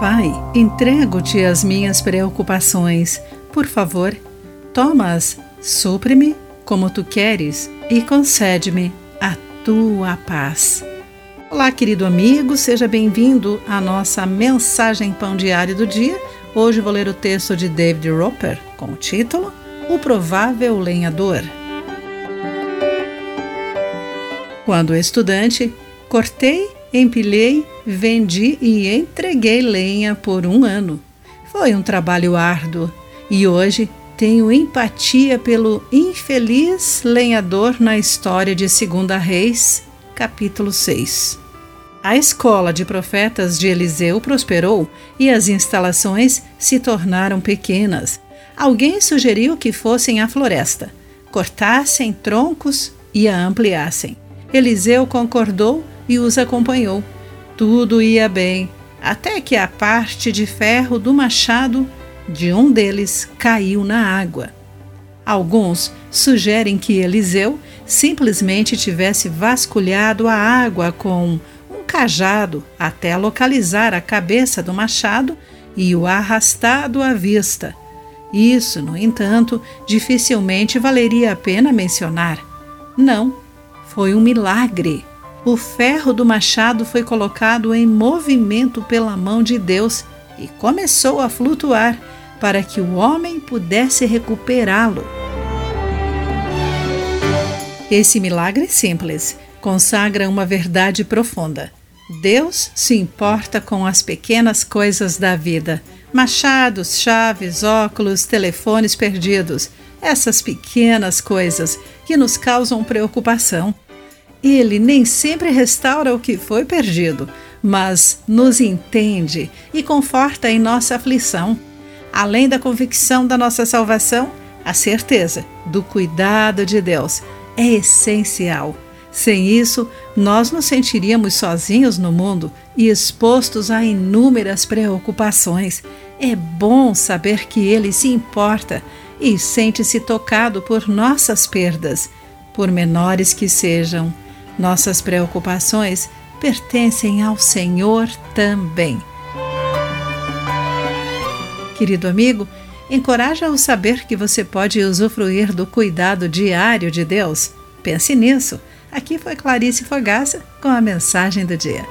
Pai, entrego-te as minhas preocupações. Por favor, toma-as, supre-me como tu queres e concede-me a tua paz. Olá, querido amigo, seja bem-vindo à nossa mensagem Pão Diário do Dia. Hoje vou ler o texto de David Roper com o título O Provável Lenhador. Quando estudante, cortei, empilhei, vendi e entreguei lenha por um ano. Foi um trabalho árduo e hoje tenho empatia pelo infeliz lenhador na história de 2 Reis, capítulo 6. A escola de profetas de Eliseu prosperou e as instalações se tornaram pequenas. Alguém sugeriu que fossem à floresta, cortassem troncos e a ampliassem. Eliseu concordou e os acompanhou. Tudo ia bem, até que a parte de ferro do machado de um deles caiu na água. Alguns sugerem que Eliseu simplesmente tivesse vasculhado a água com um cajado até localizar a cabeça do machado e o arrastado à vista. Isso, no entanto, dificilmente valeria a pena mencionar. Não, foi um milagre. O ferro do machado foi colocado em movimento pela mão de Deus e começou a flutuar para que o homem pudesse recuperá-lo. Esse milagre simples consagra uma verdade profunda. Deus se importa com as pequenas coisas da vida: machados, chaves, óculos, telefones perdidos. Essas pequenas coisas que nos causam preocupação. Ele nem sempre restaura o que foi perdido, mas nos entende e conforta em nossa aflição. Além da convicção da nossa salvação, a certeza do cuidado de Deus é essencial. Sem isso, nós nos sentiríamos sozinhos no mundo e expostos a inúmeras preocupações. É bom saber que Ele se importa e sente-se tocado por nossas perdas, por menores que sejam. Nossas preocupações pertencem ao Senhor também. Querido amigo, encoraja-o saber que você pode usufruir do cuidado diário de Deus. Pense nisso. Aqui foi Clarice Fogaça com a mensagem do dia.